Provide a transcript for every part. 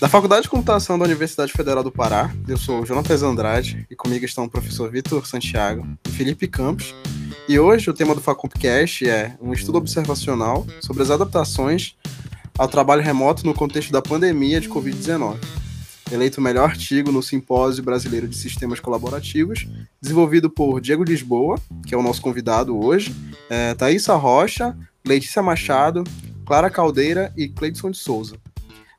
Da Faculdade de Computação da Universidade Federal do Pará, eu sou Jonatas Andrade e comigo estão o professor Vitor Santiago e Felipe Campos. E hoje o tema do Facumpcast é um estudo observacional sobre as adaptações ao trabalho remoto no contexto da pandemia de Covid-19. Eleito o melhor artigo no Simpósio Brasileiro de Sistemas Colaborativos, desenvolvido por Diego Lisboa, que é o nosso convidado hoje, é, Thaisa Rocha, Letícia Machado, Clara Caldeira e Cleidson de Souza.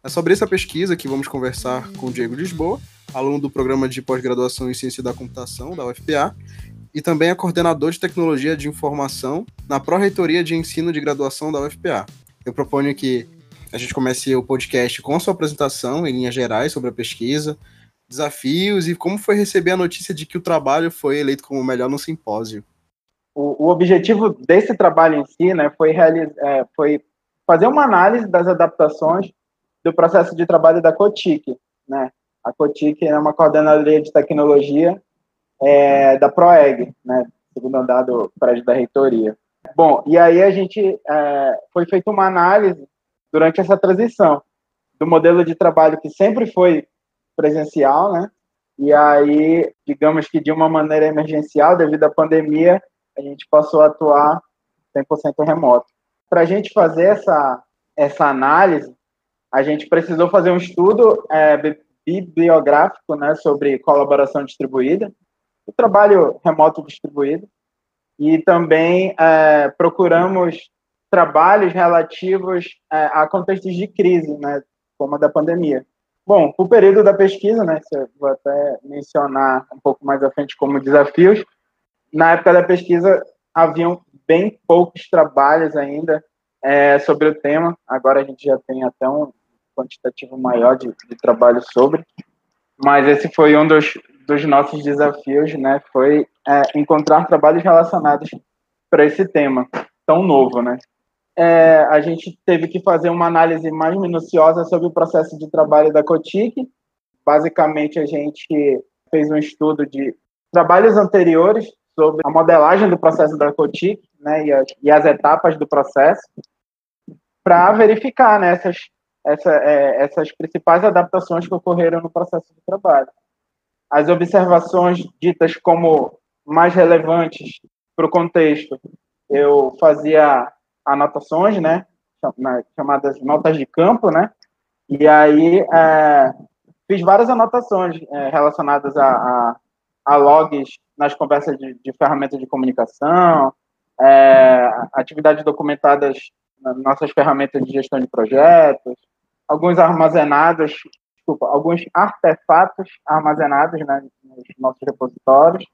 É sobre essa pesquisa que vamos conversar com Diego Lisboa, aluno do programa de pós-graduação em Ciência da Computação da UFPA, e também é coordenador de tecnologia de informação na Pró-Reitoria de Ensino de Graduação da UFPA. Eu proponho que a gente comece o podcast com a sua apresentação, em linhas gerais, sobre a pesquisa, desafios e como foi receber a notícia de que o trabalho foi eleito como o melhor no simpósio. O, o objetivo desse trabalho em si né, foi, é, foi fazer uma análise das adaptações do processo de trabalho da COTIC. Né? A COTIC é uma coordenadoria de tecnologia é, da PROEG, né? segundo andar do prédio da reitoria. Bom, e aí a gente é, foi feita uma análise durante essa transição do modelo de trabalho que sempre foi presencial, né? E aí, digamos que de uma maneira emergencial, devido à pandemia, a gente passou a atuar 100% remoto. Para a gente fazer essa, essa análise, a gente precisou fazer um estudo é, bibliográfico né, sobre colaboração distribuída, o trabalho remoto distribuído, e também é, procuramos trabalhos relativos é, a contextos de crise, né, como a da pandemia. Bom, o período da pesquisa, né, vou até mencionar um pouco mais à frente como desafios, na época da pesquisa haviam bem poucos trabalhos ainda é, sobre o tema, agora a gente já tem até um quantitativo maior de, de trabalho sobre, mas esse foi um dos, dos nossos desafios, né, foi é, encontrar trabalhos relacionados para esse tema tão novo, né é, a gente teve que fazer uma análise mais minuciosa sobre o processo de trabalho da COTIC. Basicamente, a gente fez um estudo de trabalhos anteriores sobre a modelagem do processo da COTIC né, e, as, e as etapas do processo, para verificar né, essas, essa, é, essas principais adaptações que ocorreram no processo de trabalho. As observações ditas como mais relevantes para o contexto, eu fazia anotações, né? Chamadas notas de campo, né? E aí é, fiz várias anotações é, relacionadas a, a, a, logs nas conversas de, de ferramentas de comunicação, é, atividades documentadas nas nossas ferramentas de gestão de projetos, alguns armazenados, desculpa, alguns artefatos armazenados né, nos nossos repositórios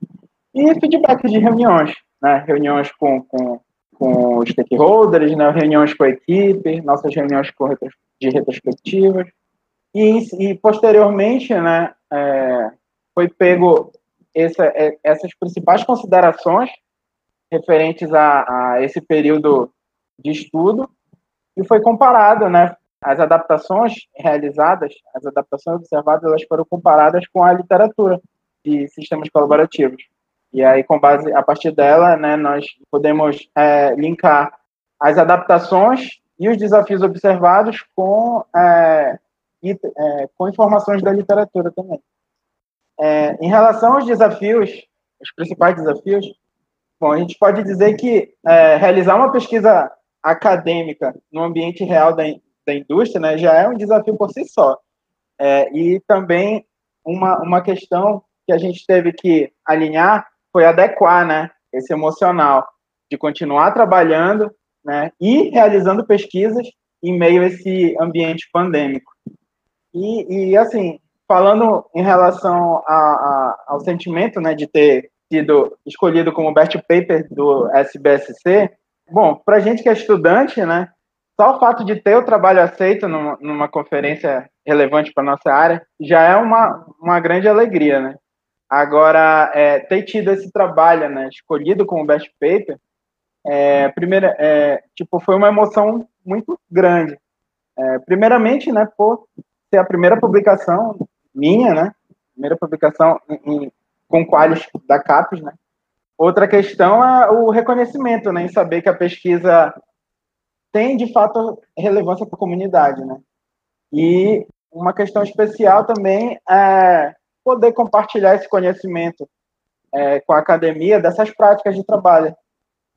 e feedback de reuniões, né? Reuniões com, com com stakeholders, né, reuniões com a equipe, nossas reuniões de retrospectivas. E, e posteriormente, né, é, foi pego essa, é, essas principais considerações referentes a, a, esse período de estudo e foi comparado, né, as adaptações realizadas, as adaptações observadas, elas foram comparadas com a literatura de sistemas colaborativos. E aí, com base, a partir dela, né, nós podemos é, linkar as adaptações e os desafios observados com, é, é, com informações da literatura também. É, em relação aos desafios, os principais desafios, bom, a gente pode dizer que é, realizar uma pesquisa acadêmica no ambiente real da, da indústria né, já é um desafio por si só. É, e também uma, uma questão que a gente teve que alinhar foi adequar, né, esse emocional de continuar trabalhando, né, e realizando pesquisas em meio a esse ambiente pandêmico. E, e assim, falando em relação a, a, ao sentimento, né, de ter sido escolhido como best paper do SBSC, bom, para gente que é estudante, né, só o fato de ter o trabalho aceito numa, numa conferência relevante para nossa área já é uma, uma grande alegria, né? Agora, é, ter tido esse trabalho, né, escolhido como best paper, é, primeira, é, tipo, foi uma emoção muito grande. É, primeiramente, né, por ser a primeira publicação minha, né, primeira publicação em, em, com qualis da CAPES, né, Outra questão é o reconhecimento, né, em saber que a pesquisa tem de fato relevância para a comunidade, né? E uma questão especial também é poder compartilhar esse conhecimento é, com a academia dessas práticas de trabalho,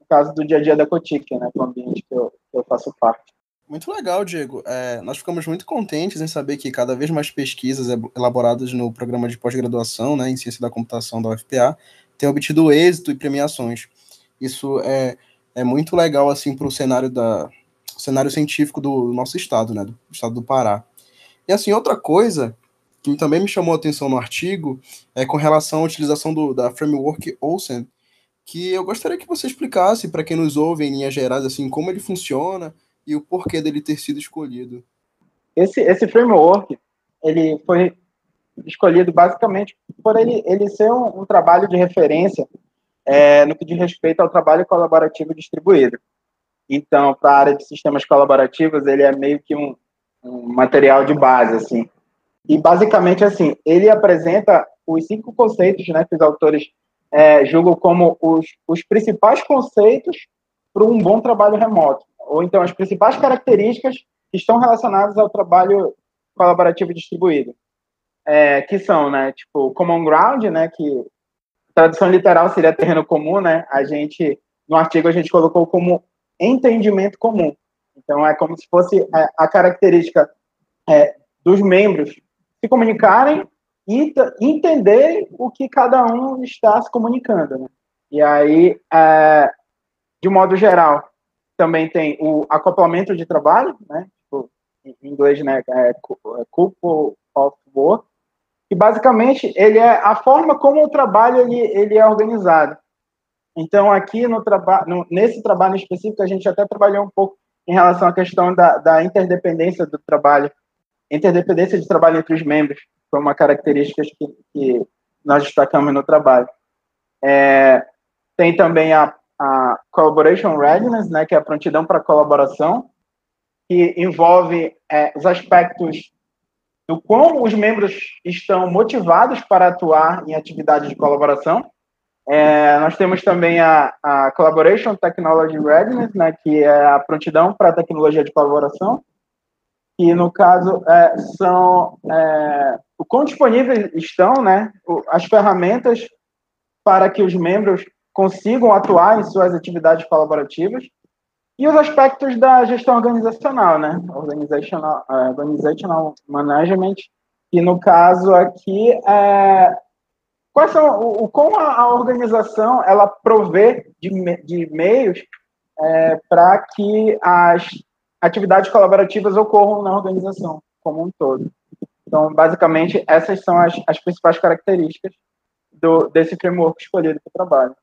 no caso do dia a dia da Cotic, né, com o ambiente que eu, que eu faço parte. Muito legal, Diego. É, nós ficamos muito contentes em saber que cada vez mais pesquisas elaboradas no programa de pós-graduação né, em ciência da computação da UFPA têm obtido êxito e premiações. Isso é, é muito legal assim para o cenário cenário científico do nosso estado, né, do estado do Pará. E assim outra coisa que também me chamou a atenção no artigo é com relação à utilização do, da framework OSEN, que eu gostaria que você explicasse para quem nos ouve em linhas gerais assim como ele funciona e o porquê dele ter sido escolhido. Esse, esse framework, ele foi escolhido basicamente por ele, ele ser um, um trabalho de referência é, no que diz respeito ao trabalho colaborativo distribuído. Então, para a área de sistemas colaborativos, ele é meio que um, um material de base, assim. E, basicamente, assim, ele apresenta os cinco conceitos né, que os autores é, julgam como os, os principais conceitos para um bom trabalho remoto ou então as principais características que estão relacionadas ao trabalho colaborativo distribuído, é, que são, né, tipo, common ground, né, que tradução literal seria terreno comum, né, a gente, no artigo a gente colocou como entendimento comum. Então, é como se fosse a, é, a característica é, dos membros se comunicarem e entender o que cada um está se comunicando, né? E aí, é, de modo geral, também tem o acoplamento de trabalho, né? Tipo, em inglês, né? É, é couple of work. E basicamente ele é a forma como o trabalho ele, ele é organizado. Então aqui no trabalho, nesse trabalho específico a gente até trabalhou um pouco em relação à questão da, da interdependência do trabalho, interdependência de trabalho entre os membros, foi uma característica que, que nós destacamos no trabalho. É, tem também a a Collaboration Readiness, né, que é a prontidão para colaboração, que envolve é, os aspectos do como os membros estão motivados para atuar em atividades de colaboração. É, nós temos também a, a Collaboration Technology Readiness, né, que é a prontidão para a tecnologia de colaboração, que no caso é, são é, o quão disponíveis estão né, as ferramentas para que os membros consigam atuar em suas atividades colaborativas e os aspectos da gestão organizacional, né? Organizational, uh, organizational management, que no caso aqui é quais são o, como a, a organização ela provê de, de meios é, para que as atividades colaborativas ocorram na organização como um todo. Então, basicamente, essas são as, as principais características do, desse framework escolhido para o trabalho.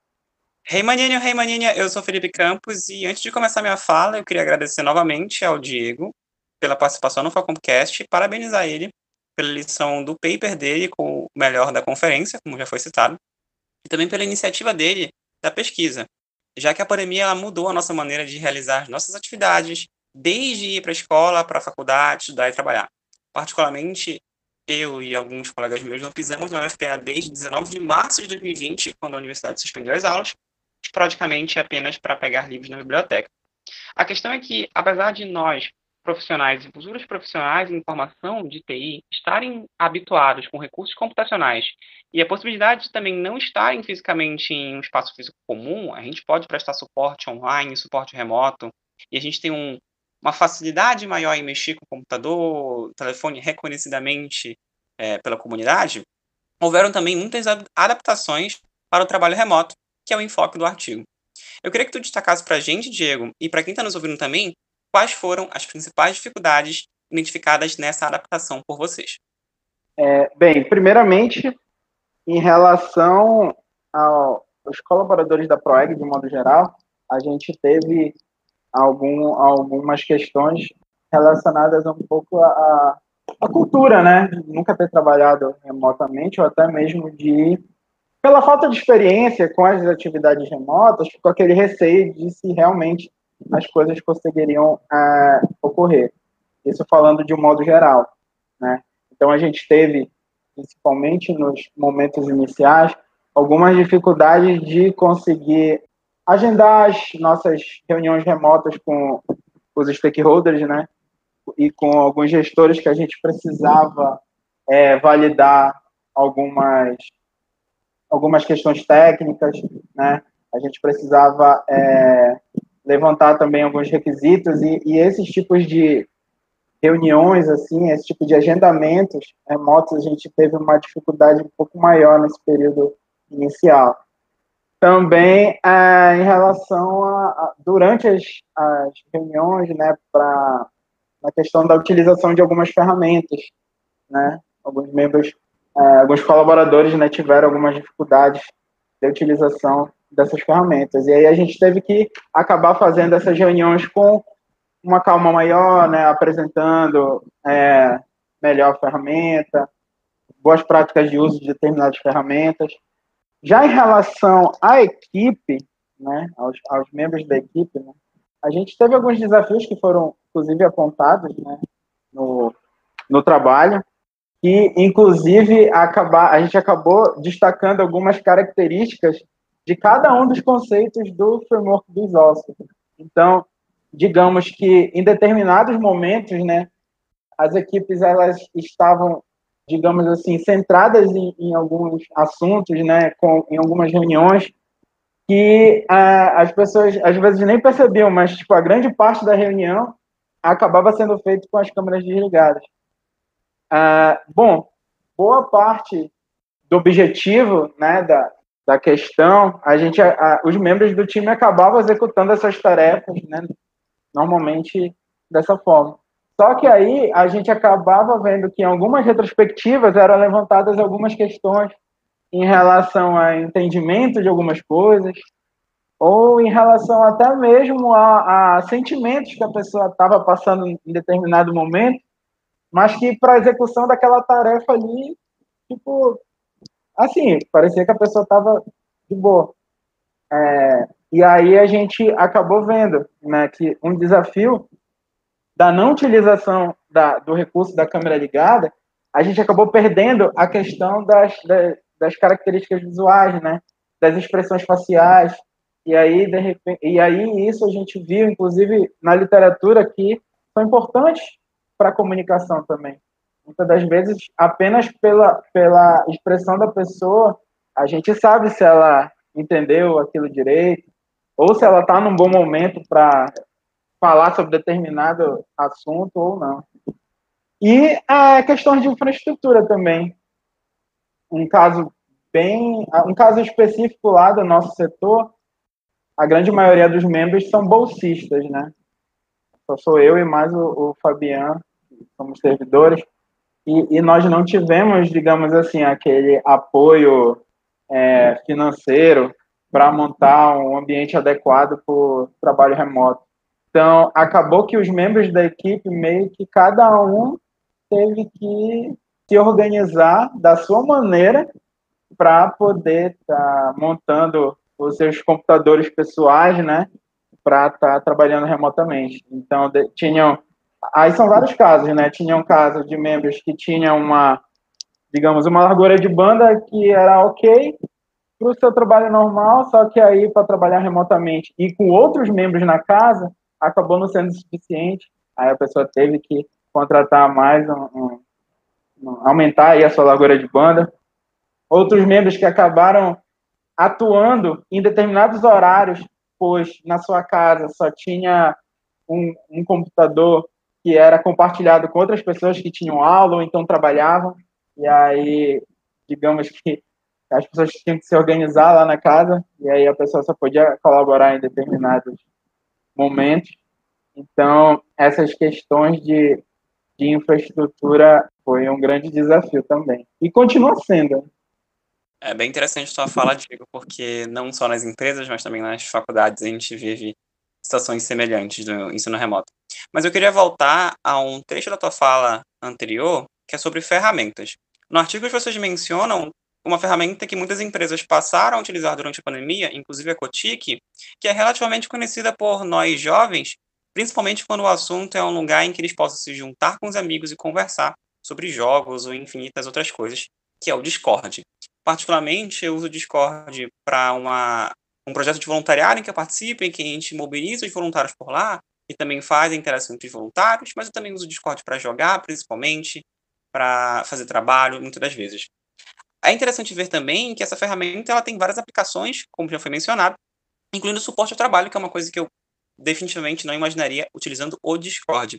Hey maninho, hey maninha, eu sou Felipe Campos e antes de começar minha fala, eu queria agradecer novamente ao Diego pela participação no Facompcast e parabenizar ele pela lição do paper dele com o melhor da conferência, como já foi citado, e também pela iniciativa dele da pesquisa, já que a pandemia mudou a nossa maneira de realizar nossas atividades, desde ir para a escola, para a faculdade, estudar e trabalhar. Particularmente, eu e alguns colegas meus não fizemos na UFPA desde 19 de março de 2020, quando a universidade suspendeu as aulas, praticamente apenas para pegar livros na biblioteca. A questão é que, apesar de nós, profissionais e futuros profissionais em informação de TI, estarem habituados com recursos computacionais e a possibilidade de também não estarem fisicamente em um espaço físico comum, a gente pode prestar suporte online, suporte remoto, e a gente tem um, uma facilidade maior em mexer com o computador, telefone reconhecidamente é, pela comunidade, houveram também muitas adaptações para o trabalho remoto, que é o enfoque do artigo. Eu queria que tu destacasse para a gente, Diego, e para quem está nos ouvindo também, quais foram as principais dificuldades identificadas nessa adaptação por vocês. É, bem, primeiramente, em relação aos colaboradores da ProEG, de modo geral, a gente teve algum, algumas questões relacionadas um pouco à, à cultura, né? Nunca ter trabalhado remotamente, ou até mesmo de pela falta de experiência com as atividades remotas, ficou aquele receio de se realmente as coisas conseguiriam é, ocorrer. Isso falando de um modo geral, né? Então a gente teve, principalmente nos momentos iniciais, algumas dificuldades de conseguir agendar as nossas reuniões remotas com os stakeholders, né? E com alguns gestores que a gente precisava é, validar algumas algumas questões técnicas, né? A gente precisava é, levantar também alguns requisitos e, e, esses tipos de reuniões, assim, esse tipo de agendamentos remotos, a gente teve uma dificuldade um pouco maior nesse período inicial. Também é, em relação a, a durante as, as, reuniões, né, para na questão da utilização de algumas ferramentas, né, alguns membros, é, alguns colaboradores, né, tiveram algumas dificuldades de utilização dessas ferramentas. E aí a gente teve que acabar fazendo essas reuniões com uma calma maior, né, apresentando é, melhor ferramenta, boas práticas de uso de determinadas ferramentas. Já em relação à equipe, né, aos, aos membros da equipe, né, a gente teve alguns desafios que foram, inclusive, apontados né, no, no trabalho, e, inclusive, acabar, a gente acabou destacando algumas características de cada um dos conceitos do framework do ISOSC. Então, digamos que em determinados momentos, né, as equipes elas estavam digamos assim, centradas em, em alguns assuntos, né, com, em algumas reuniões, que ah, as pessoas às vezes nem percebiam, mas tipo, a grande parte da reunião acabava sendo feita com as câmeras desligadas. Ah, bom, boa parte do objetivo né, da, da questão, a gente, a, os membros do time acabavam executando essas tarefas, né, normalmente dessa forma. Só que aí a gente acabava vendo que em algumas retrospectivas eram levantadas algumas questões em relação a entendimento de algumas coisas, ou em relação até mesmo a, a sentimentos que a pessoa estava passando em determinado momento, mas que para a execução daquela tarefa ali, tipo, assim, parecia que a pessoa estava de boa. É, e aí a gente acabou vendo né, que um desafio da não utilização da, do recurso da câmera ligada, a gente acabou perdendo a questão das, das, das características visuais, né? das expressões faciais. E aí, de repente, e aí isso a gente viu, inclusive, na literatura, que são importantes para a comunicação também. Muitas das vezes, apenas pela, pela expressão da pessoa, a gente sabe se ela entendeu aquilo direito, ou se ela está num bom momento para falar sobre determinado assunto ou não. E a questão de infraestrutura também. Um caso bem, um caso específico lá do nosso setor, a grande maioria dos membros são bolsistas, né? Só sou eu e mais o, o Fabiano, somos servidores, e, e, nós não tivemos, digamos assim, aquele apoio é, financeiro para montar um ambiente adequado para o trabalho remoto. Então, acabou que os membros da equipe, meio que cada um teve que se organizar da sua maneira para poder estar tá montando os seus computadores pessoais, né, para estar tá trabalhando remotamente. Então, de, tinham, aí são vários casos, né, tinham um caso de membros que tinham uma, digamos, uma largura de banda que era ok para o seu trabalho normal, só que aí para trabalhar remotamente e com outros membros na casa, acabou não sendo suficiente, aí a pessoa teve que contratar mais, um, um, um, aumentar aí a sua largura de banda. Outros membros que acabaram atuando em determinados horários, pois na sua casa só tinha um, um computador que era compartilhado com outras pessoas que tinham aula ou então trabalhavam, e aí, digamos que as pessoas tinham que se organizar lá na casa, e aí a pessoa só podia colaborar em determinados momentos. Então, essas questões de, de infraestrutura foi um grande desafio também. E continua sendo. É bem interessante a sua fala, Diego, porque não só nas empresas, mas também nas faculdades a gente vive situações semelhantes do ensino remoto. Mas eu queria voltar a um trecho da tua fala anterior, que é sobre ferramentas. No artigo vocês mencionam uma ferramenta que muitas empresas passaram a utilizar durante a pandemia, inclusive a Cotic, que é relativamente conhecida por nós jovens, principalmente quando o assunto é um lugar em que eles possam se juntar com os amigos e conversar sobre jogos ou infinitas outras coisas, que é o Discord. particularmente, eu uso o Discord para um projeto de voluntariado em que eu participo, em que a gente mobiliza os voluntários por lá e também faz a interação entre os voluntários, mas eu também uso o Discord para jogar, principalmente, para fazer trabalho, muitas das vezes. É interessante ver também que essa ferramenta ela tem várias aplicações, como já foi mencionado, incluindo suporte ao trabalho, que é uma coisa que eu definitivamente não imaginaria utilizando o Discord.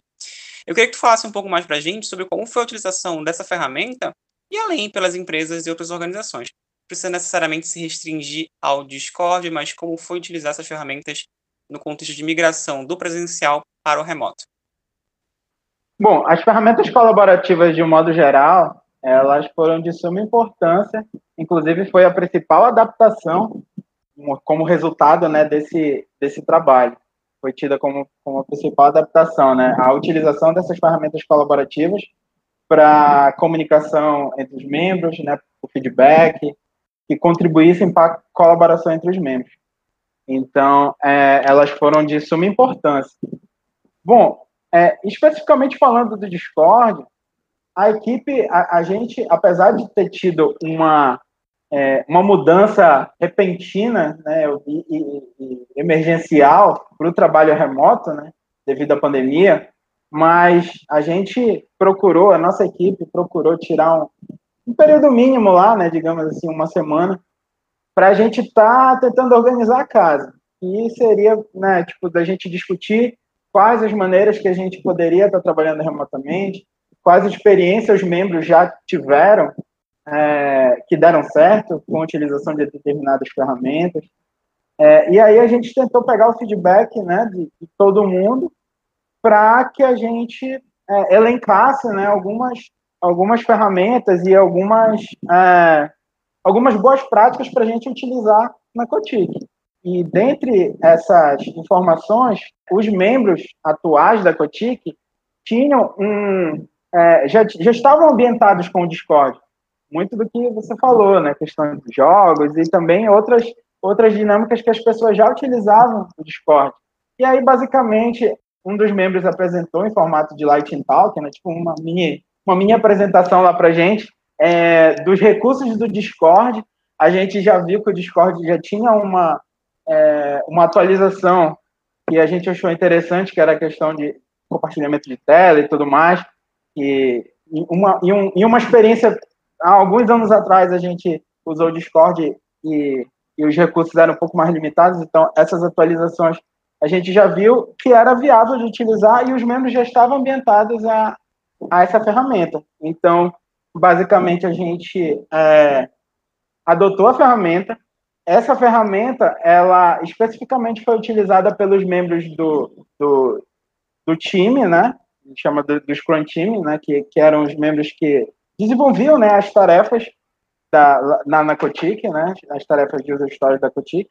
Eu queria que tu falasse um pouco mais para a gente sobre como foi a utilização dessa ferramenta e além pelas empresas e outras organizações. Precisa necessariamente se restringir ao Discord, mas como foi utilizar essas ferramentas no contexto de migração do presencial para o remoto. Bom, as ferramentas colaborativas de um modo geral, elas foram de suma importância, inclusive foi a principal adaptação como resultado né, desse, desse trabalho. Foi tida como, como a principal adaptação, né? A utilização dessas ferramentas colaborativas para comunicação entre os membros, né, o feedback, que contribuíssem para a colaboração entre os membros. Então, é, elas foram de suma importância. Bom, é, especificamente falando do Discord, a equipe, a, a gente, apesar de ter tido uma, é, uma mudança repentina né, e, e, e emergencial para o trabalho remoto, né, devido à pandemia, mas a gente procurou, a nossa equipe procurou tirar um, um período mínimo lá, né, digamos assim, uma semana, para a gente estar tá tentando organizar a casa. E seria, né, tipo, da gente discutir quais as maneiras que a gente poderia estar tá trabalhando remotamente, quais experiências os membros já tiveram é, que deram certo com a utilização de determinadas ferramentas. É, e aí a gente tentou pegar o feedback né, de, de todo mundo para que a gente é, elencasse né, algumas, algumas ferramentas e algumas, é, algumas boas práticas para a gente utilizar na Cotic. E dentre essas informações, os membros atuais da Cotic tinham um, é, já, já estavam ambientados com o Discord muito do que você falou, né? Questão de jogos e também outras, outras dinâmicas que as pessoas já utilizavam no Discord. E aí, basicamente, um dos membros apresentou em formato de Lightning Talk, né? Tipo uma mini, uma mini apresentação lá pra gente é, dos recursos do Discord. A gente já viu que o Discord já tinha uma, é, uma atualização que a gente achou interessante, que era a questão de compartilhamento de tela e tudo mais. E uma, e, um, e uma experiência há alguns anos atrás a gente usou o Discord e, e os recursos eram um pouco mais limitados, então essas atualizações a gente já viu que era viável de utilizar e os membros já estavam ambientados a, a essa ferramenta. Então, basicamente, a gente é, adotou a ferramenta. Essa ferramenta, ela especificamente foi utilizada pelos membros do, do, do time, né? Chama do, do Scrum Team, né? Que, que eram os membros que desenvolviam né, as tarefas da, na, na né, as tarefas de user stories da Cotic.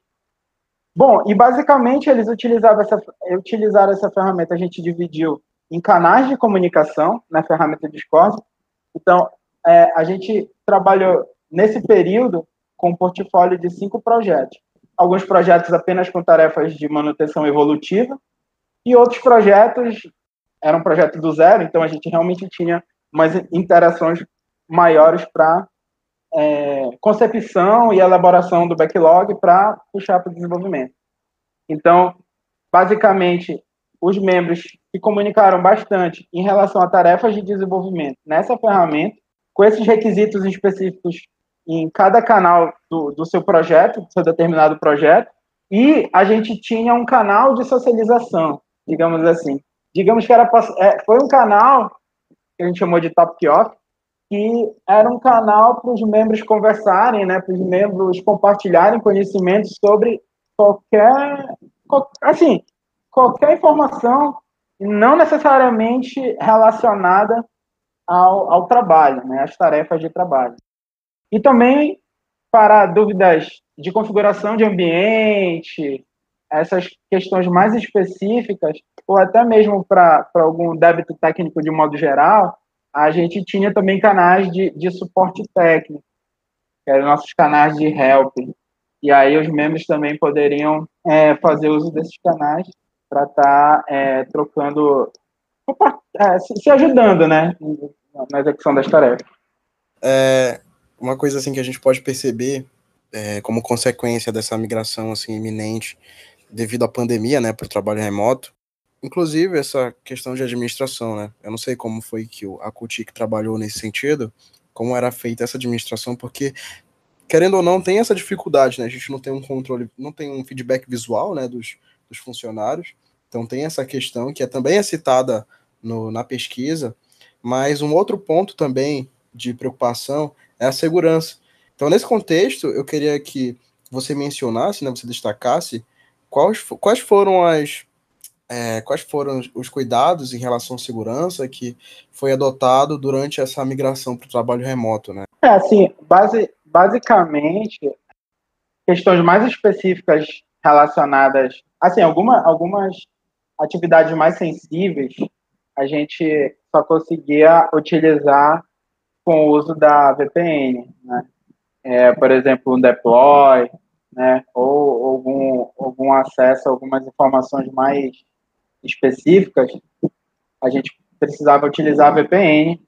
Bom, e basicamente eles utilizavam essa, utilizaram essa ferramenta, a gente dividiu em canais de comunicação na ferramenta Discord. Então, é, a gente trabalhou nesse período com um portfólio de cinco projetos. Alguns projetos apenas com tarefas de manutenção evolutiva e outros projetos eram projetos do zero, então a gente realmente tinha umas interações maiores para é, concepção e elaboração do backlog para puxar para o desenvolvimento. Então, basicamente, os membros se comunicaram bastante em relação a tarefas de desenvolvimento nessa ferramenta, com esses requisitos específicos em cada canal do, do seu projeto, do seu determinado projeto, e a gente tinha um canal de socialização, digamos assim. Digamos que era, é, foi um canal que a gente chamou de Top Off, que era um canal para os membros conversarem, né, para os membros compartilharem conhecimentos sobre qualquer, assim, qualquer informação não necessariamente relacionada ao, ao trabalho, né, às tarefas de trabalho. E também para dúvidas de configuração de ambiente, essas questões mais específicas, ou até mesmo para algum débito técnico de modo geral, a gente tinha também canais de, de suporte técnico, que eram nossos canais de help. E aí os membros também poderiam é, fazer uso desses canais para estar tá, é, trocando, é, se, se, ajudando, né, na execução das tarefas. É, uma coisa assim que a gente pode perceber é, como consequência dessa migração assim iminente devido à pandemia, né, para o trabalho remoto, inclusive essa questão de administração, né? Eu não sei como foi que a Cutic trabalhou nesse sentido, como era feita essa administração, porque querendo ou não tem essa dificuldade, né? A gente não tem um controle, não tem um feedback visual, né, dos, dos funcionários. Então tem essa questão que é também é citada no, na pesquisa, mas um outro ponto também de preocupação é a segurança. Então, nesse contexto, eu queria que você mencionasse, né, você destacasse quais, quais foram as é, quais foram os cuidados em relação à segurança que foi adotado durante essa migração para o trabalho remoto, né? É, assim, base, basicamente, questões mais específicas relacionadas, assim, alguma, algumas atividades mais sensíveis, a gente só conseguia utilizar com o uso da VPN, né? É, por exemplo, um deploy, né? Ou algum, algum acesso a algumas informações mais específicas, a gente precisava utilizar a VPN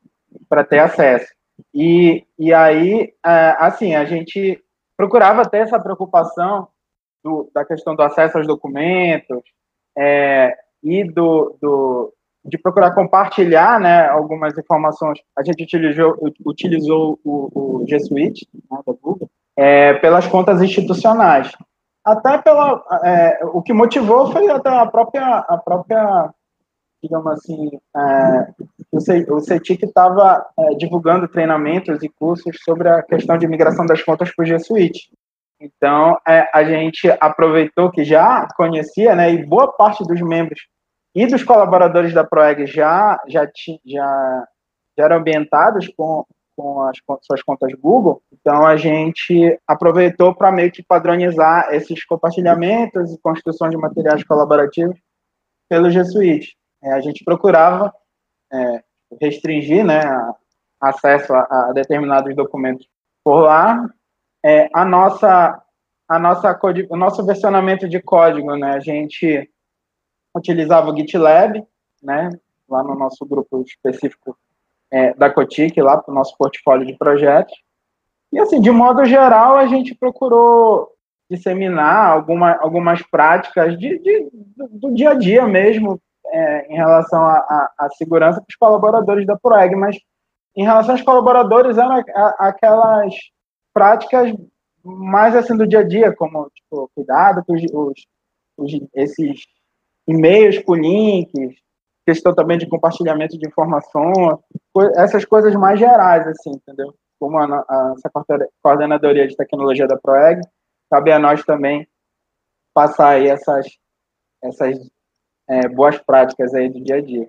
para ter acesso. E, e aí, é, assim, a gente procurava ter essa preocupação do, da questão do acesso aos documentos é, e do, do, de procurar compartilhar né, algumas informações. A gente utilizou, utilizou o, o G Suite né, da Google é, pelas contas institucionais. Até pela. É, o que motivou foi até a própria, a própria digamos assim, é, o CETIC estava é, divulgando treinamentos e cursos sobre a questão de migração das contas para o G Suite. Então, é, a gente aproveitou que já conhecia, né, e boa parte dos membros e dos colaboradores da ProEG já, já, já, já eram ambientados com, com as suas contas Google, então a gente aproveitou para meio que padronizar esses compartilhamentos e construção de materiais colaborativos pelo G Suite. É, a gente procurava é, restringir né, acesso a, a, determinados documentos por lá. É, a nossa, a nossa, o nosso versionamento de código, né, a gente utilizava o GitLab, né, lá no nosso grupo específico é, da Cotic, lá para o nosso portfólio de projetos. E, assim, de modo geral, a gente procurou disseminar alguma, algumas práticas de, de do, do, dia a dia mesmo é, em relação à segurança para os colaboradores da ProEG, mas em relação aos colaboradores, eram aquelas práticas mais assim do dia a dia, como tipo, cuidado com os, os, esses e-mails com links, questão também de compartilhamento de informações, essas coisas mais gerais, assim, entendeu? Como a, a, essa coordenadoria de tecnologia da ProEG, cabe a nós também passar aí essas, essas é, boas práticas aí do dia a dia.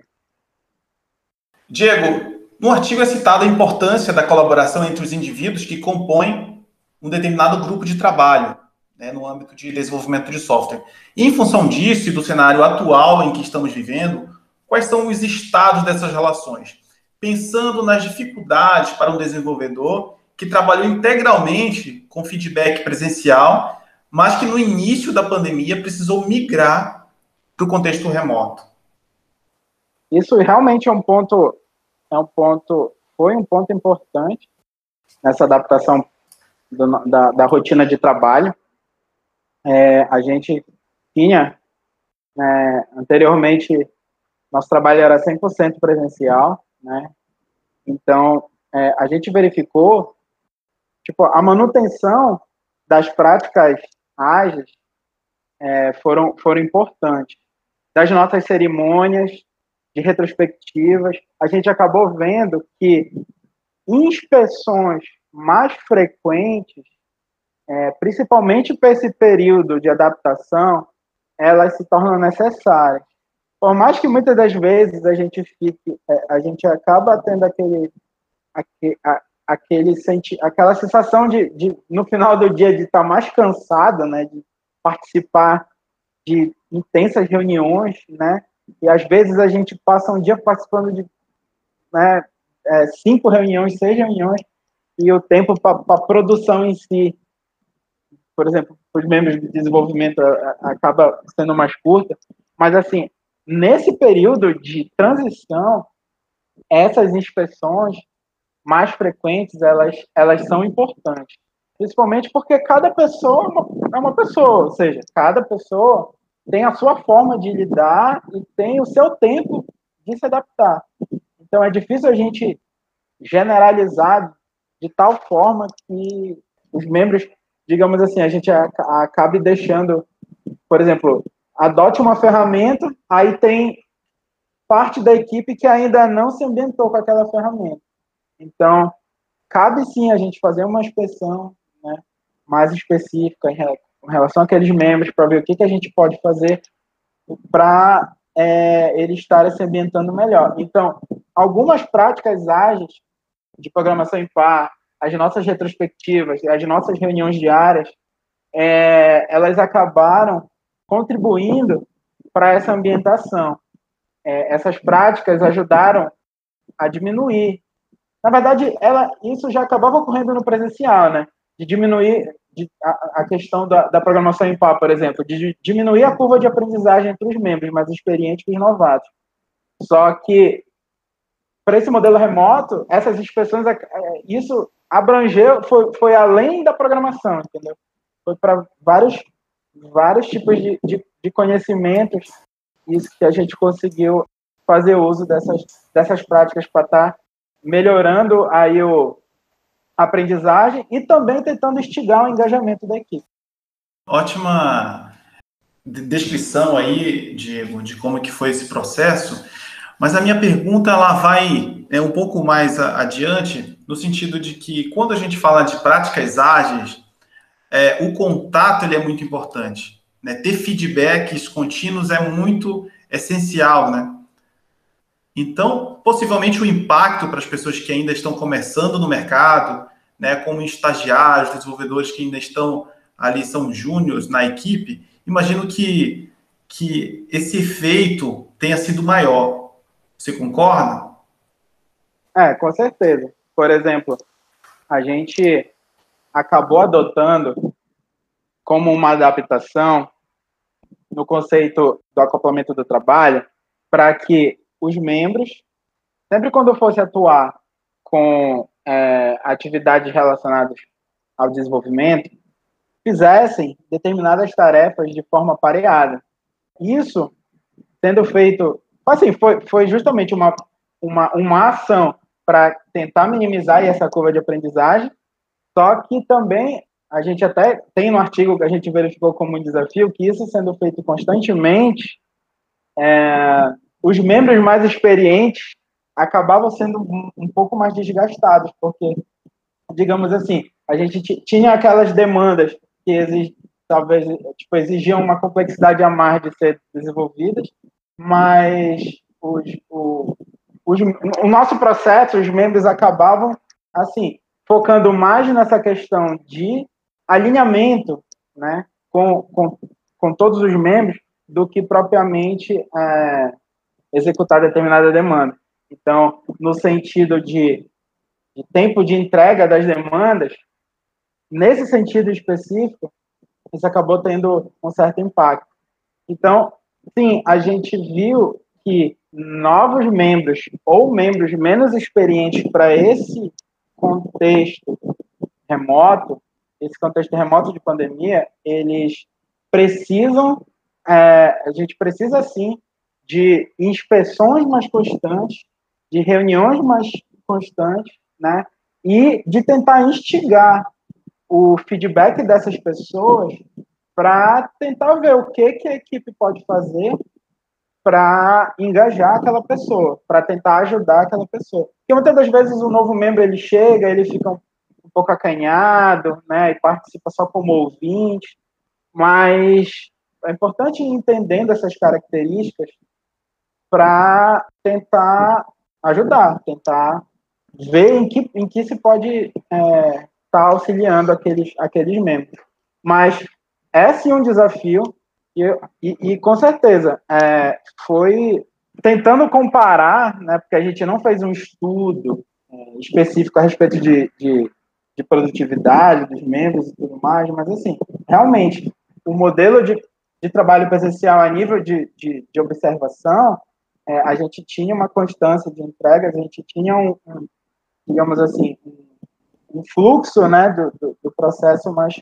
Diego, no artigo é citada a importância da colaboração entre os indivíduos que compõem um determinado grupo de trabalho, né, no âmbito de desenvolvimento de software. E em função disso e do cenário atual em que estamos vivendo, quais são os estados dessas relações? Pensando nas dificuldades para um desenvolvedor que trabalhou integralmente com feedback presencial, mas que no início da pandemia precisou migrar para o contexto remoto. Isso realmente é um ponto, é um ponto, foi um ponto importante nessa adaptação do, da, da rotina de trabalho é, a gente tinha, né, anteriormente, nosso trabalho era 100% presencial, né? Então, é, a gente verificou, tipo, a manutenção das práticas ágeis é, foram, foram importantes. Das nossas cerimônias, de retrospectivas, a gente acabou vendo que inspeções mais frequentes é, principalmente para esse período de adaptação, elas se tornam necessárias. Por mais que muitas das vezes a gente fique, é, a gente acaba tendo aquele, aquele, aquele senti, aquela sensação de, de, no final do dia, de estar mais cansado, né, de participar de intensas reuniões, né, e às vezes a gente passa um dia participando de né, é, cinco reuniões, seis reuniões, e o tempo para a produção em si por exemplo, os membros de desenvolvimento acaba sendo mais curta, mas assim, nesse período de transição, essas inspeções mais frequentes, elas, elas são importantes. Principalmente porque cada pessoa é uma, é uma pessoa, ou seja, cada pessoa tem a sua forma de lidar e tem o seu tempo de se adaptar. Então é difícil a gente generalizar de tal forma que os membros, digamos assim, a gente acabe deixando, por exemplo, adote uma ferramenta, aí tem parte da equipe que ainda não se ambientou com aquela ferramenta. Então, cabe sim a gente fazer uma inspeção né, mais específica em relação àqueles membros para ver o que, que a gente pode fazer para é, eles estarem se ambientando melhor. Então, algumas práticas ágeis de programação em par, as nossas retrospectivas, as nossas reuniões diárias, é, elas acabaram contribuindo para essa ambientação. É, essas práticas ajudaram a diminuir. Na verdade, ela, isso já acabava ocorrendo no presencial, né? De diminuir de, a, a, questão da, da, programação em par, por exemplo, de diminuir a curva de aprendizagem entre os membros mais experientes e os novatos. Só que para esse modelo remoto, essas inspeções, é, isso abrangeu, foi, foi além da programação, entendeu? Foi para vários, vários tipos de, de, de, conhecimentos, isso que a gente conseguiu fazer uso dessas, dessas práticas para estar tá melhorando aí o aprendizagem e também tentando instigar o engajamento da equipe. Ótima descrição aí, Diego, de como que foi esse processo. Mas a minha pergunta ela vai é, um pouco mais adiante, no sentido de que quando a gente fala de práticas ágeis, é, o contato ele é muito importante. Né? Ter feedbacks contínuos é muito essencial, né? Então, possivelmente o impacto para as pessoas que ainda estão começando no mercado, né, como estagiários, desenvolvedores que ainda estão ali, são júniores na equipe, imagino que, que esse efeito tenha sido maior. Você concorda? É, com certeza. Por exemplo, a gente acabou adotando como uma adaptação no conceito do acoplamento do trabalho para que os membros, sempre quando fosse atuar com é, atividades relacionadas ao desenvolvimento, fizessem determinadas tarefas de forma pareada. Isso sendo feito Assim, foi, foi justamente uma, uma, uma ação para tentar minimizar essa curva de aprendizagem, só que também a gente até tem no artigo que a gente verificou como um desafio que isso sendo feito constantemente, é, os membros mais experientes acabavam sendo um, pouco mais desgastados, porque, digamos assim, a gente tinha aquelas demandas que talvez tipo, exigiam uma complexidade a mais de ser desenvolvidas, mas os, o, os, o nosso processo, os membros acabavam, assim, focando mais nessa questão de alinhamento, né, com, com, com todos os membros, do que propriamente é, executar determinada demanda. Então, no sentido de, de tempo de entrega das demandas, nesse sentido específico, isso acabou tendo um certo impacto. Então, sim, a gente viu que novos membros ou membros menos experientes para esse contexto remoto, esse contexto remoto de pandemia, eles precisam, é, a gente precisa sim de inspeções mais constantes, de reuniões mais constantes, né? E de tentar instigar o feedback dessas pessoas para tentar ver o que, que a equipe pode fazer para engajar aquela pessoa, para tentar ajudar aquela pessoa. Porque muitas das vezes o novo membro ele chega, ele fica um, um pouco acanhado, né, e participa só como ouvinte, mas é importante ir entendendo essas características para tentar ajudar, tentar ver em que, em que se pode estar é, tá auxiliando aqueles, aqueles membros. Mas é sim um desafio e, e, com certeza é, foi tentando comparar, né, porque a gente não fez um estudo é, específico a respeito de, de, de, produtividade dos membros e tudo mais, mas assim, realmente, o modelo de, de trabalho presencial a nível de, de, de observação, é, a gente tinha uma constância de entregas, a gente tinha um, um, digamos assim, um fluxo né, do, do, do processo mais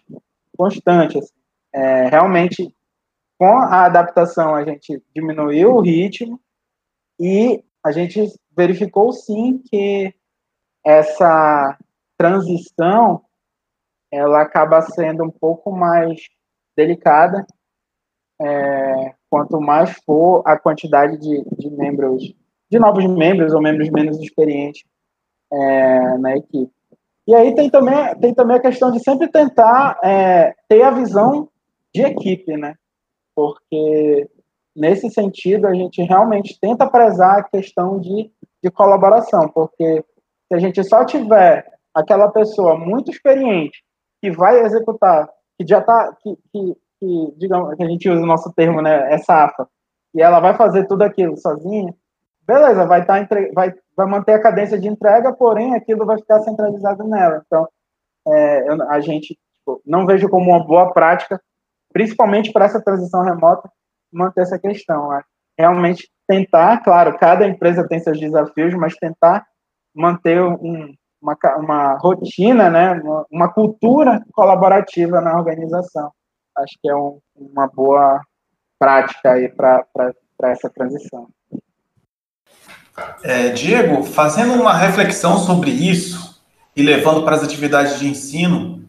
constante. Assim. É, realmente, com a adaptação, a gente diminuiu o ritmo e a gente verificou sim que essa transição ela acaba sendo um pouco mais delicada é, quanto mais for a quantidade de, de membros, de novos membros ou membros menos experientes é, na equipe. E aí tem também, tem também a questão de sempre tentar é, ter a visão de equipe, né? Porque nesse sentido a gente realmente tenta prezar a questão de, de colaboração, porque se a gente só tiver aquela pessoa muito experiente que vai executar, que já está, que, que, que, digamos, que a gente usa o nosso termo, né, é safa, e ela vai fazer tudo aquilo sozinha, beleza, vai tá vai, vai manter a cadência de entrega, porém aquilo vai ficar centralizado nela. Então, é, a gente tipo, não vejo como uma boa prática, principalmente para essa transição remota, manter essa questão. Né? Realmente tentar, claro, cada empresa tem seus desafios, mas tentar manter um, uma, uma rotina, né, uma, uma cultura colaborativa na organização. Acho que é um, uma boa prática aí para essa transição. É, Diego, fazendo uma reflexão sobre isso e levando para as atividades de ensino,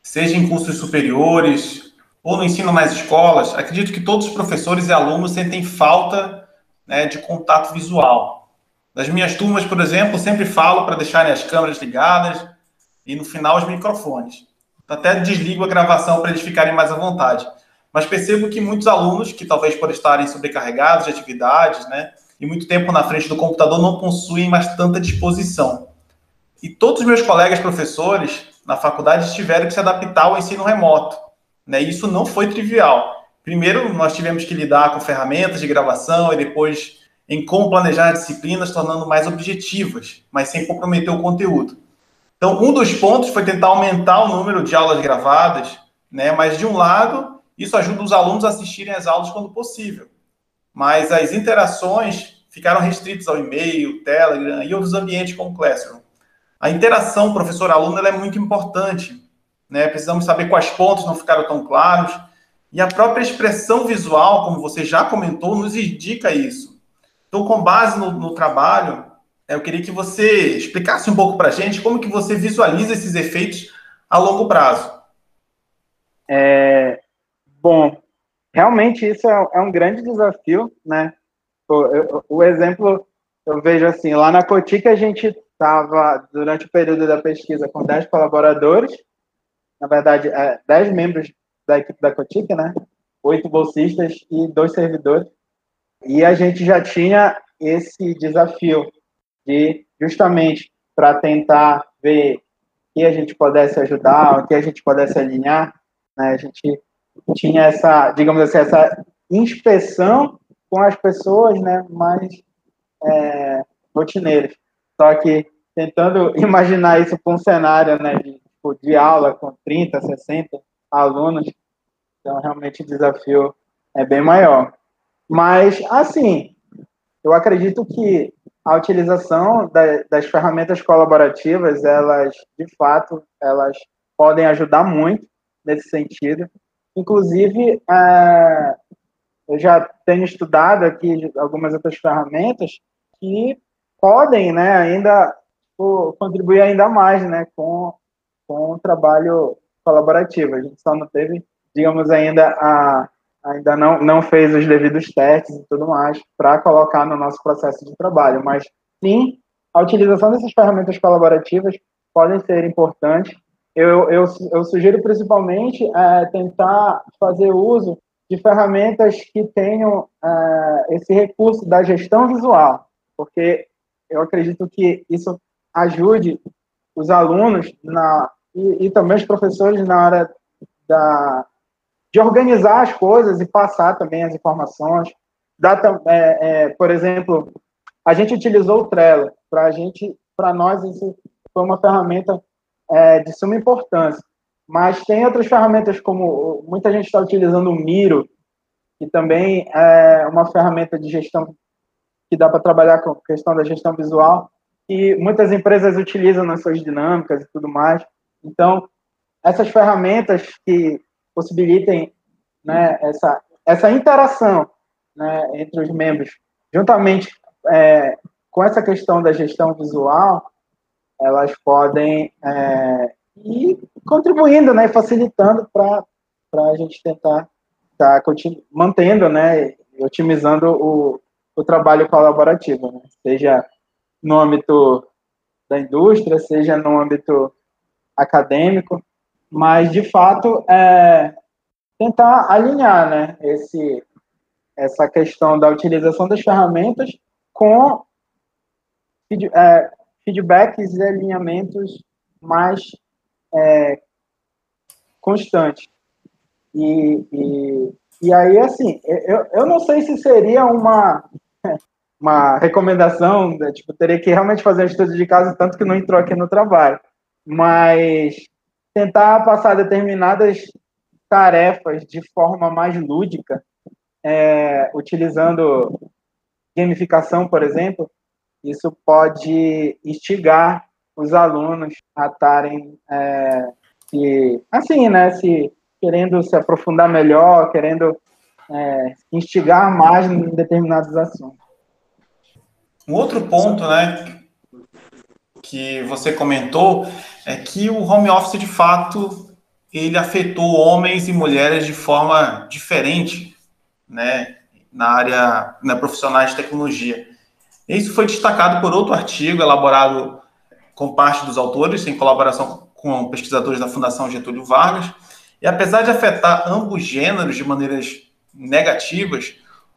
seja em cursos superiores ou no ensino nas escolas, acredito que todos os professores e alunos sentem falta né, de contato visual. Das minhas turmas, por exemplo, sempre falo para deixarem as câmeras ligadas e no final os microfones. Até desligo a gravação para eles ficarem mais à vontade. Mas percebo que muitos alunos, que talvez por estarem sobrecarregados de atividades, né, e muito tempo na frente do computador não possuem mais tanta disposição. E todos os meus colegas professores na faculdade tiveram que se adaptar ao ensino remoto. Né? Isso não foi trivial. Primeiro, nós tivemos que lidar com ferramentas de gravação e depois em como planejar disciplinas, tornando mais objetivas, mas sem comprometer o conteúdo. Então, um dos pontos foi tentar aumentar o número de aulas gravadas, né? mas, de um lado, isso ajuda os alunos a assistirem às aulas quando possível mas as interações ficaram restritas ao e-mail, Telegram e outros ambientes como o Classroom. A interação professor-aluno é muito importante. Né? Precisamos saber quais pontos não ficaram tão claros. E a própria expressão visual, como você já comentou, nos indica isso. Então, com base no, no trabalho, eu queria que você explicasse um pouco para a gente como que você visualiza esses efeitos a longo prazo. É, bom, realmente isso é, é, um grande desafio, né? O, eu, o, exemplo eu vejo assim, lá na Cotica a gente estava, durante o período da pesquisa, com 10 colaboradores, na verdade, é, 10 membros da equipe da Cotica, né? Oito bolsistas e dois servidores. E a gente já tinha esse desafio de, justamente, para tentar ver que a gente pudesse ajudar, o que a gente pudesse alinhar, né? A gente tinha essa, digamos assim, essa inspeção com as pessoas, né, mais é, rotineiras. Só que tentando imaginar isso com um cenário, né, de, de aula com 30, 60 alunos, então realmente o desafio é bem maior. Mas, assim, eu acredito que a utilização da, das ferramentas colaborativas, elas, de fato, elas podem ajudar muito nesse sentido. Inclusive, é, eu já tenho estudado aqui algumas outras ferramentas que podem, né, ainda contribuir ainda mais, né, com, com o trabalho colaborativo. A gente só não teve, digamos, ainda a ainda não, não fez os devidos testes e tudo mais para colocar no nosso processo de trabalho, mas sim, a utilização dessas ferramentas colaborativas podem ser importantes eu, eu, eu sugiro principalmente é, tentar fazer uso de ferramentas que tenham é, esse recurso da gestão visual, porque eu acredito que isso ajude os alunos na, e, e também os professores na hora da, de organizar as coisas e passar também as informações. Dá, é, é, por exemplo, a gente utilizou o Trello para a gente, para nós isso foi uma ferramenta é de suma importância. Mas tem outras ferramentas, como muita gente está utilizando o Miro, que também é uma ferramenta de gestão que dá para trabalhar com a questão da gestão visual, que muitas empresas utilizam nas suas dinâmicas e tudo mais. Então, essas ferramentas que possibilitem né, essa, essa interação né, entre os membros, juntamente é, com essa questão da gestão visual, elas podem é, ir contribuindo, né, facilitando para a gente tentar tá mantendo, né, otimizando o, o trabalho colaborativo, né, seja no âmbito da indústria, seja no âmbito acadêmico, mas de fato é tentar alinhar, né, esse essa questão da utilização das ferramentas com é, feedbacks e alinhamentos mais é, constantes. E, e, e, aí, assim, eu, eu não sei se seria uma, uma recomendação, né, tipo, teria que realmente fazer um estudo de caso, tanto que não entrou aqui no trabalho, mas tentar passar determinadas tarefas de forma mais lúdica, é, utilizando gamificação, por exemplo, isso pode instigar os alunos a estarem é, se, assim, né, se querendo se aprofundar melhor, querendo é, instigar mais em determinados assuntos. Um outro ponto, né, que você comentou é que o home office de fato ele afetou homens e mulheres de forma diferente, né, na área na profissionais de tecnologia. Isso foi destacado por outro artigo elaborado com parte dos autores, em colaboração com pesquisadores da Fundação Getúlio Vargas. E apesar de afetar ambos gêneros de maneiras negativas,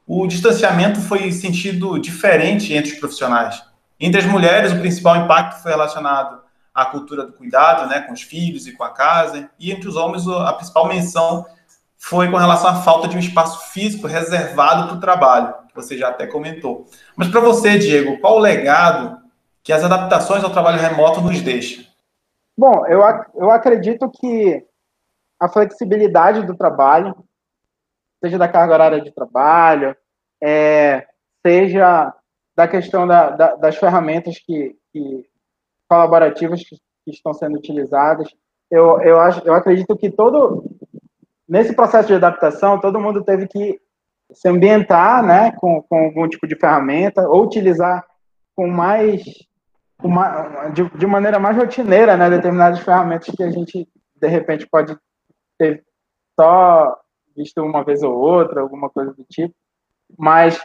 o distanciamento foi sentido diferente entre os profissionais. Entre as mulheres, o principal impacto foi relacionado à cultura do cuidado, né, com os filhos e com a casa, e entre os homens, a principal menção foi com relação à falta de um espaço físico reservado para o trabalho, que você já até comentou. Mas para você, Diego, qual o legado que as adaptações ao trabalho remoto nos deixam? Bom, eu, eu acredito que a flexibilidade do trabalho, seja da carga horária de trabalho, é, seja da questão da, da, das ferramentas que, que colaborativas que, que, estão sendo utilizadas, eu, eu, acho, eu acredito que todo nesse processo de adaptação todo mundo teve que se ambientar, né, com, com algum tipo de ferramenta ou utilizar com mais uma, de, de maneira mais rotineira, né, determinadas ferramentas que a gente, de repente, pode ter só visto uma vez ou outra, alguma coisa do tipo. Mas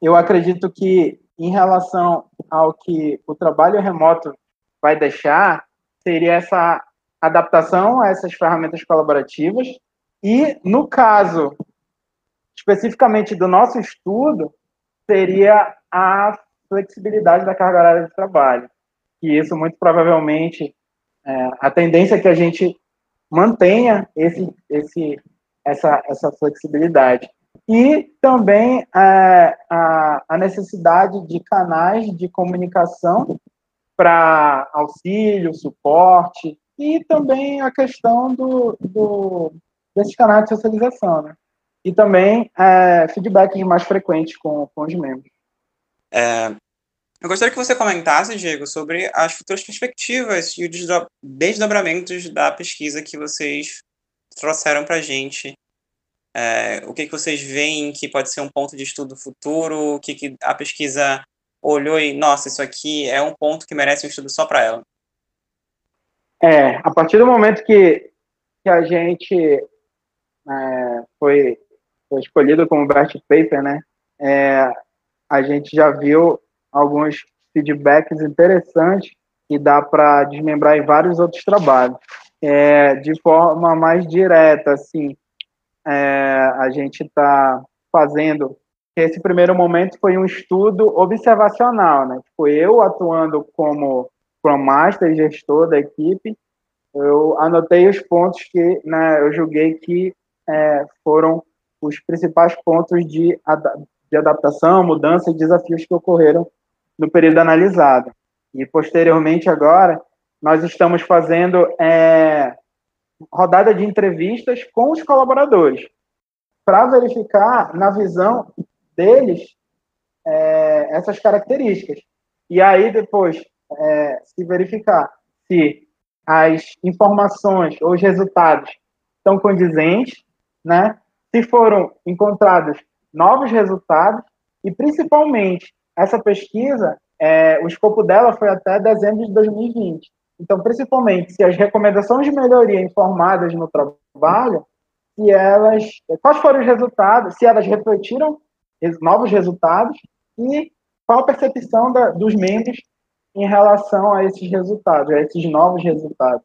eu acredito que, em relação ao que o trabalho remoto vai deixar, seria essa adaptação a essas ferramentas colaborativas. E, no caso especificamente do nosso estudo, seria a flexibilidade da carga horária de trabalho. E isso, muito provavelmente, é, a tendência é que a gente mantenha esse, esse, essa, essa flexibilidade. E também é, a, a necessidade de canais de comunicação para auxílio, suporte, e também a questão do, do, desses canais de socialização, né? E também é, feedback mais frequente com, com os membros. É, eu gostaria que você comentasse, Diego, sobre as futuras perspectivas e os desdobramentos da pesquisa que vocês trouxeram para a gente. É, o que, que vocês veem que pode ser um ponto de estudo futuro? O que, que a pesquisa olhou e, nossa, isso aqui é um ponto que merece um estudo só para ela? É, a partir do momento que, que a gente é, foi, foi escolhido como best paper, né, é, a gente já viu alguns feedbacks interessantes que dá para desmembrar em vários outros trabalhos. É, de forma mais direta, assim, é, a gente está fazendo. Esse primeiro momento foi um estudo observacional, né? Foi eu atuando como Scrum Master, gestor da equipe, eu anotei os pontos que né, eu julguei que é, foram os principais pontos de, de adaptação, mudança e desafios que ocorreram no período analisado. E, posteriormente, agora, nós estamos fazendo é, rodada de entrevistas com os colaboradores, para verificar, na visão deles, é, essas características. E aí, depois, é, se verificar se as informações ou os resultados estão condizentes, né? Se foram encontrados novos resultados e principalmente essa pesquisa, é, o escopo dela foi até dezembro de 2020. Então, principalmente, se as recomendações de melhoria informadas no trabalho, se elas, quais foram os resultados, se elas refletiram novos resultados e qual a percepção da, dos membros em relação a esses resultados, a esses novos resultados.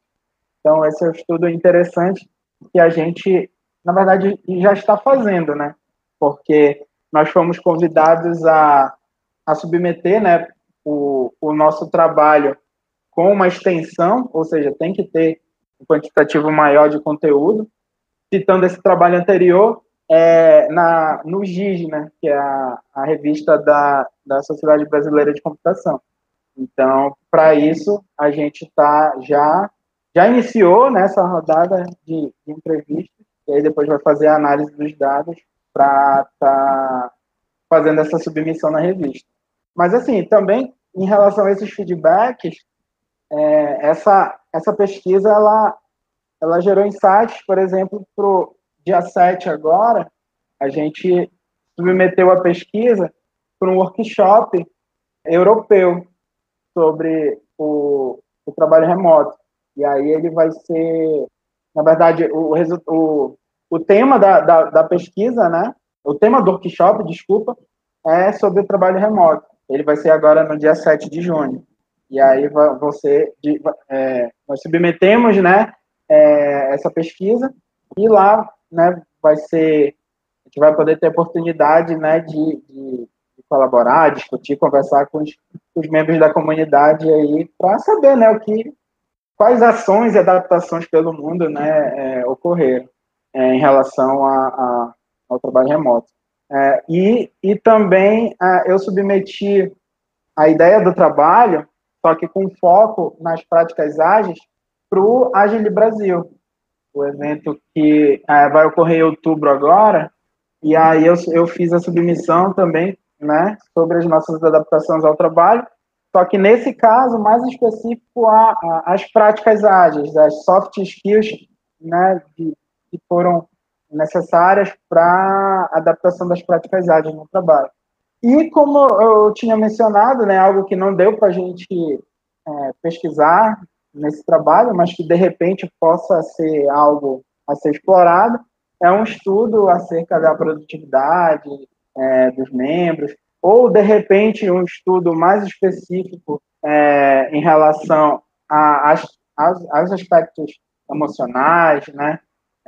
Então, esse é um estudo interessante que a gente, na verdade, já está fazendo, né? Porque nós fomos convidados a, a submeter né, o, o nosso trabalho com uma extensão, ou seja, tem que ter um quantitativo maior de conteúdo, citando esse trabalho anterior, é, na, no GIS, né, que é a, a revista da, da Sociedade Brasileira de Computação. Então, para isso, a gente tá já já iniciou nessa rodada de, de entrevistas, e aí depois vai fazer a análise dos dados para estar tá fazendo essa submissão na revista. Mas, assim, também em relação a esses feedbacks, é, essa, essa pesquisa ela, ela gerou insights, por exemplo, para o dia 7 agora, a gente submeteu a pesquisa para um workshop europeu sobre o, o trabalho remoto. E aí ele vai ser, na verdade, o, o, o tema da, da, da pesquisa, né? O tema do workshop, desculpa, é sobre o trabalho remoto. Ele vai ser agora no dia 7 de junho. E aí você, é, nós submetemos, né, é, essa pesquisa e lá, né, vai ser, a gente vai poder ter a oportunidade, né, de, de, de colaborar, discutir, conversar com os, os membros da comunidade aí para saber, né, o que, quais ações e adaptações pelo mundo, né, é, ocorreram é, em relação a, a, ao trabalho remoto. É, e, e também é, eu submeti a ideia do trabalho só que com foco nas práticas ágeis, para o Agile Brasil, o evento que é, vai ocorrer em outubro agora, e aí eu, eu fiz a submissão também, né, sobre as nossas adaptações ao trabalho, só que nesse caso, mais específico, a, a, as práticas ágeis, as soft skills, né, que, que foram necessárias para a adaptação das práticas ágeis no trabalho. E como eu tinha mencionado, né, algo que não deu para a gente é, pesquisar nesse trabalho, mas que de repente possa ser algo a ser explorado, é um estudo acerca da produtividade é, dos membros, ou de repente um estudo mais específico é, em relação a, a, aos aspectos emocionais, né?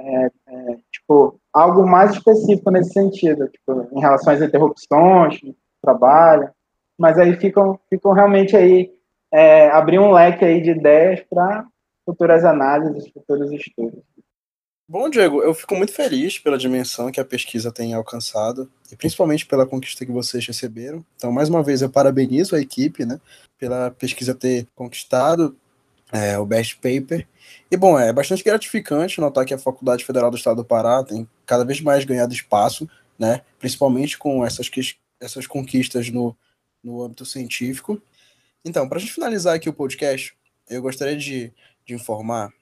É, é, tipo, algo mais específico nesse sentido, tipo, em relação às interrupções trabalho, mas aí ficam, ficam realmente aí, é, abrir um leque aí de ideias para futuras análises, futuros estudos. Bom, Diego, eu fico muito feliz pela dimensão que a pesquisa tem alcançado e principalmente pela conquista que vocês receberam. Então, mais uma vez, eu parabenizo a equipe, né, pela pesquisa ter conquistado é, o Best Paper. E, bom, é bastante gratificante notar que a Faculdade Federal do Estado do Pará tem cada vez mais ganhado espaço, né, principalmente com essas, essas conquistas no, no âmbito científico. Então, para a gente finalizar aqui o podcast, eu gostaria de, de informar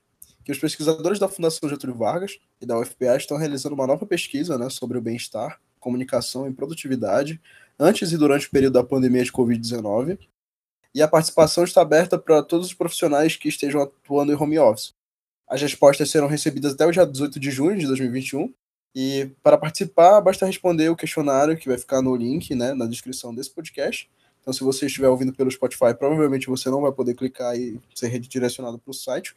que os pesquisadores da Fundação Getúlio Vargas e da UFPA estão realizando uma nova pesquisa né, sobre o bem-estar, comunicação e produtividade antes e durante o período da pandemia de Covid-19, e a participação está aberta para todos os profissionais que estejam atuando em home office. As respostas serão recebidas até o dia 18 de junho de 2021. E para participar, basta responder o questionário que vai ficar no link, né, na descrição desse podcast. Então, se você estiver ouvindo pelo Spotify, provavelmente você não vai poder clicar e ser redirecionado para o site.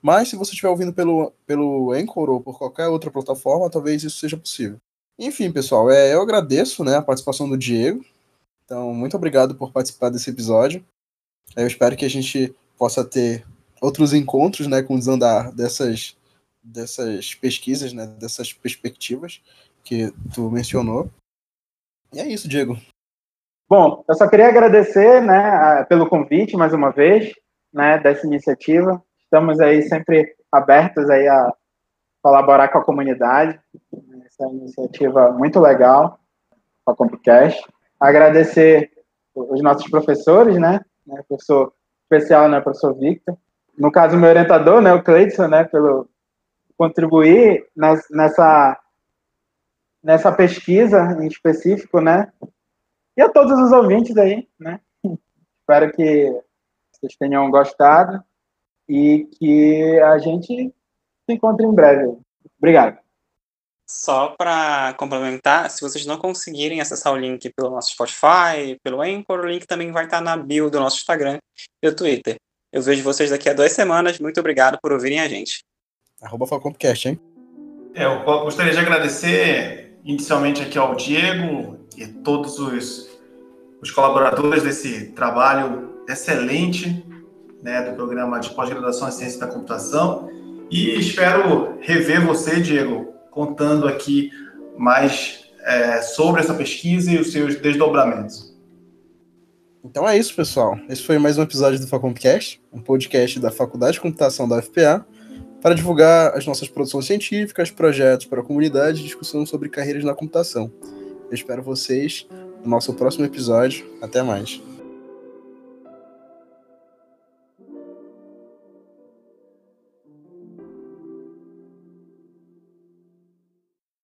Mas se você estiver ouvindo pelo, pelo Anchor ou por qualquer outra plataforma, talvez isso seja possível. Enfim, pessoal, é, eu agradeço né, a participação do Diego. Então, muito obrigado por participar desse episódio. Eu espero que a gente possa ter outros encontros, né, com o desandar dessas, dessas pesquisas, né, dessas perspectivas que tu mencionou. E é isso, Diego. Bom, eu só queria agradecer, né, pelo convite mais uma vez, né, dessa iniciativa. Estamos aí sempre abertos aí a colaborar com a comunidade. Essa iniciativa muito legal, a Compcast agradecer os nossos professores, né? né professor especial, né, professor Victor. No caso, meu orientador, né, o Cleidson, né, pelo contribuir nessa nessa pesquisa em específico, né? E a todos os ouvintes aí, né? Espero que vocês tenham gostado e que a gente se encontre em breve. Obrigado. Só para complementar, se vocês não conseguirem acessar o link pelo nosso Spotify, pelo Anchor, o link também vai estar na bio do nosso Instagram e do Twitter. Eu vejo vocês daqui a duas semanas. Muito obrigado por ouvirem a gente. Arroba Falcompcast, hein? É, eu gostaria de agradecer inicialmente aqui ao Diego e todos os, os colaboradores desse trabalho excelente né, do programa de pós-graduação em Ciência da Computação. E espero rever você, Diego, contando aqui mais é, sobre essa pesquisa e os seus desdobramentos. Então é isso, pessoal. Esse foi mais um episódio do Facompcast, um podcast da Faculdade de Computação da UFPA, para divulgar as nossas produções científicas, projetos para a comunidade e discussão sobre carreiras na computação. Eu espero vocês no nosso próximo episódio. Até mais.